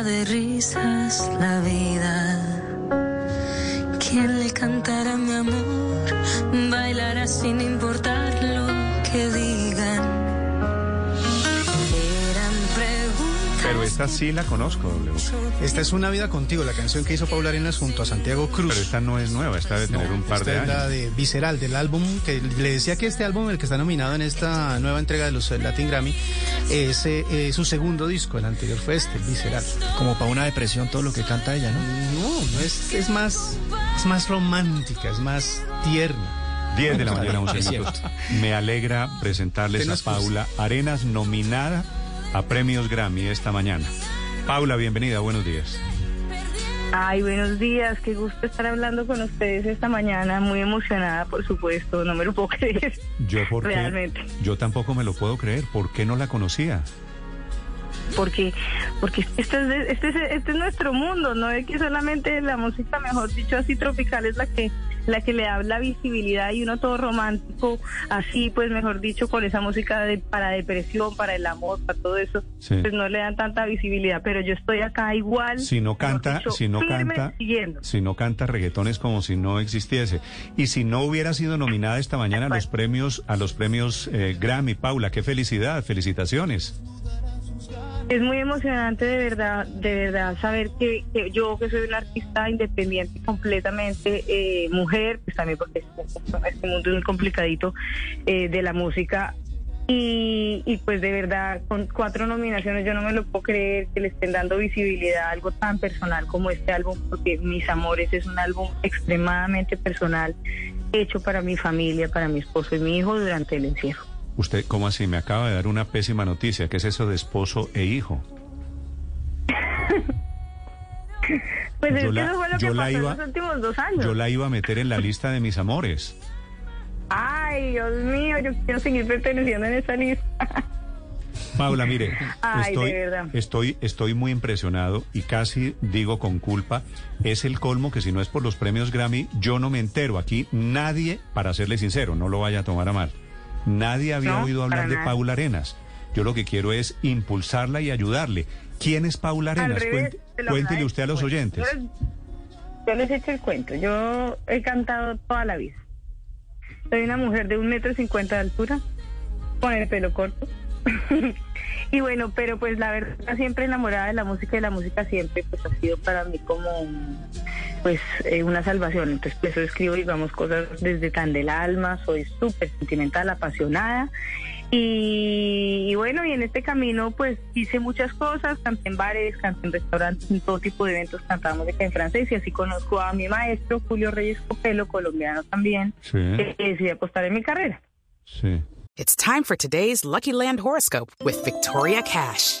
de risas la vida. Quien le cantará mi amor, bailará sin importar Pero esta sí la conozco, W. Esta es Una vida contigo, la canción que hizo Paula Arenas junto a Santiago Cruz. Pero esta no es nueva, esta debe tener un par Esta de es la años. de Visceral, del álbum que le decía que este álbum, el que está nominado en esta nueva entrega de los eh, Latin Grammy, es eh, eh, su segundo disco. El anterior fue este, el Visceral. Como para una depresión todo lo que canta ella, ¿no? No, no es, es más, es más romántica, es más tierna. 10 de la mañana, Es 11 cierto. minutos. Me alegra presentarles a. Paula Arenas, nominada a premios Grammy esta mañana. Paula, bienvenida, buenos días. Ay, buenos días, qué gusto estar hablando con ustedes esta mañana, muy emocionada, por supuesto, no me lo puedo creer. Yo, ¿por qué? Realmente. Yo tampoco me lo puedo creer. ¿Por qué no la conocía? Porque, porque este es, este, es, este es nuestro mundo, no es que solamente la música, mejor dicho, así tropical es la que la que le da la visibilidad y uno todo romántico, así pues mejor dicho, con esa música de, para depresión, para el amor, para todo eso, Sí. pues no le dan tanta visibilidad, pero yo estoy acá igual. Si no canta, dicho, si no canta, siguiendo. si no canta reggaetón es como si no existiese. Y si no hubiera sido nominada esta mañana a los premios, a los premios eh, Grammy, Paula, qué felicidad, felicitaciones. Es muy emocionante de verdad, de verdad saber que, yo que soy una artista independiente completamente eh, mujer, pues también porque este, este mundo es muy complicadito eh, de la música y, y pues de verdad con cuatro nominaciones yo no me lo puedo creer que le estén dando visibilidad a algo tan personal como este álbum porque Mis Amores es un álbum extremadamente personal hecho para mi familia, para mi esposo y mi hijo durante el encierro. Usted, ¿cómo así? Me acaba de dar una pésima noticia. ¿Qué es eso de esposo e hijo? Pues es Yo que la- eso fue lo que pasó iba- en los últimos dos años. Yo la iba a meter en la lista de mis amores. Ay, Dios mío, yo quiero seguir perteneciendo en esa lista. Paula, mire, Ay, estoy, estoy, estoy muy impresionado y casi digo con culpa, es el colmo que si no es por los premios Grammy, yo no me entero. Aquí nadie, para serle sincero, no lo vaya a tomar a mal, nadie había No, oído hablar de. Paula Arenas. Yo lo que quiero es impulsarla y ayudarle. ¿Quién es Paula Arenas? revés, cuéntele usted a los Bueno, oyentes. Yo les, yo les echo el cuento. Yo he cantado toda la vida. Soy una mujer de un metro cincuenta de altura, con el pelo corto. y bueno, pero pues la verdad siempre enamorada de la música y la música siempre pues ha sido para mí como pues eh, una salvación. Entonces por eso escribo digamos cosas desde tan del alma, soy súper sentimental, apasionada. Y, y bueno, y en este camino pues hice muchas cosas, canté en bares, canté en restaurantes, en todo tipo de eventos cantábamos de en francés y así conozco a mi maestro Julio Reyes Copelo, colombiano también, Sí, que decidí apostar en mi carrera. sí. It's time for today's Lucky Land horoscope with Victoria Cash.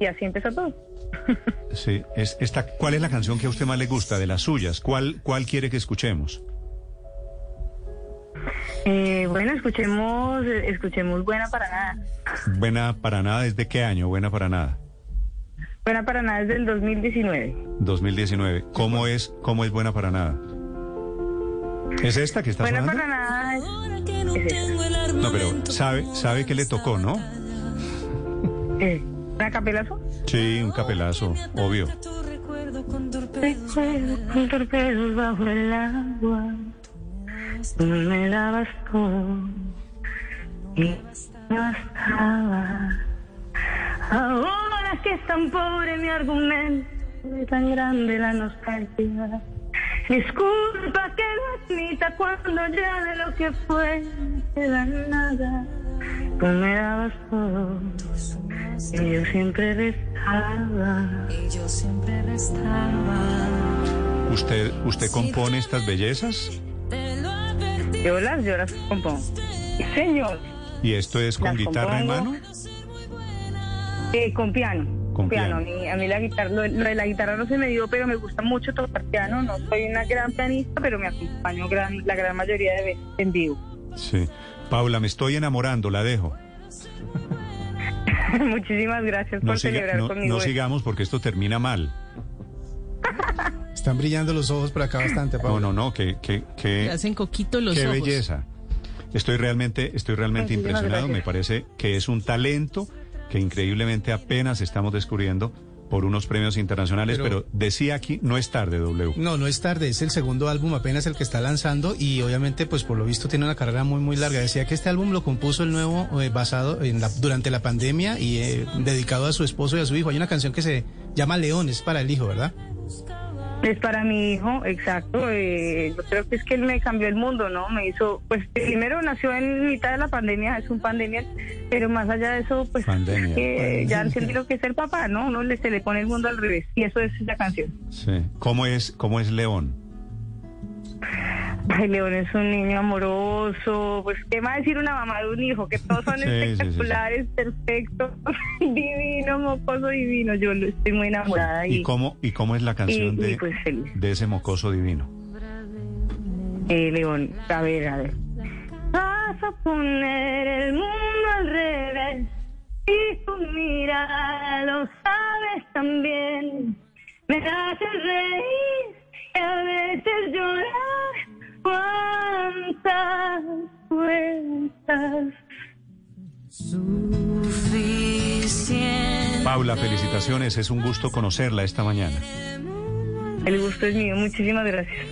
y así empezó todo. sí, es esta, ¿cuál es la canción que a usted más le gusta de las suyas? ¿Cuál, cuál quiere que escuchemos? Eh, bueno, escuchemos, escuchemos Buena para Nada. Buena para nada, ¿desde qué año? Buena para nada. Buena para Nada es del 2019. 2019. ¿Cómo es, cómo es buena para nada? ¿Es esta que está Buena sonando? para Nada es... No es pero sabe, sabe que le tocó, ¿no? Eh, ¿Una capelazo? Sí, un capelazo, obvio. Recuerdo con torpedos. Bajo el agua. Tú me dabas todo. Y no bastaba. Ahora que es tan pobre mi argumento, es tan grande la nostalgia. Disculpa que lo admita cuando ya de lo que fue no queda nada. Tú me dabas todo. Y yo siempre restaba. Y yo siempre restaba. ¿Usted, usted compone estas bellezas? Yo las, yo las compongo. Señor, ¿Y esto es con Las guitarra en mano? eh, con piano. Con piano. piano. A mí, a mí la guitarra, lo, lo de la guitarra no se me dio, pero me gusta mucho tocar piano. No soy una gran pianista, pero me acompaño gran, la gran mayoría de veces en vivo. Sí. Paula, me estoy enamorando, la dejo. Muchísimas gracias No, por siga- celebrar no- conmigo. no esto. sigamos porque esto termina mal. Están brillando los ojos por acá bastante, No, Paula. no, no, que, que, Le que, hacen coquito los qué ojos. belleza. Estoy realmente, estoy realmente Muchísimas impresionado. gracias. Me parece que es un talento que increíblemente apenas estamos descubriendo por unos premios internacionales, pero, Pero- decía aquí, no es tarde, W. No, no es tarde, es el segundo álbum apenas el que está lanzando y obviamente pues por lo visto tiene una carrera muy muy larga. Decía que este álbum lo compuso el nuevo eh, basado en la, durante la pandemia y eh, dedicado a su esposo y a su hijo. Hay una canción que se llama León, es para el hijo, ¿verdad? Es para mi hijo, exacto. eh, yo creo que es que él me cambió el mundo, ¿no? Me hizo, pues primero nació en mitad de la pandemia, es un pandemia, pero más allá de eso, pues Pandemia. que ya entendí lo que es el papá, ¿no? Uno le, se le pone el mundo al revés y eso es la canción. Sí. ¿Cómo es, cómo es León? Ay, León es un niño amoroso, pues qué más decir una mamá de un hijo, que todos son Sí, sí, espectaculares, perfectos, divino, mocoso divino. Yo estoy muy enamorada y, ¿Y cómo, y cómo es la canción y- y, de, pues de ese mocoso divino? Eh, León, a ver, a ver. Vas a poner el mundo al revés y tu mirada lo sabes también. Me haces reír y a veces llorar. ¿Cuántas vueltas? Suficiente. Paula, felicitaciones. Es un gusto conocerla esta mañana. El gusto es mío. Muchísimas gracias.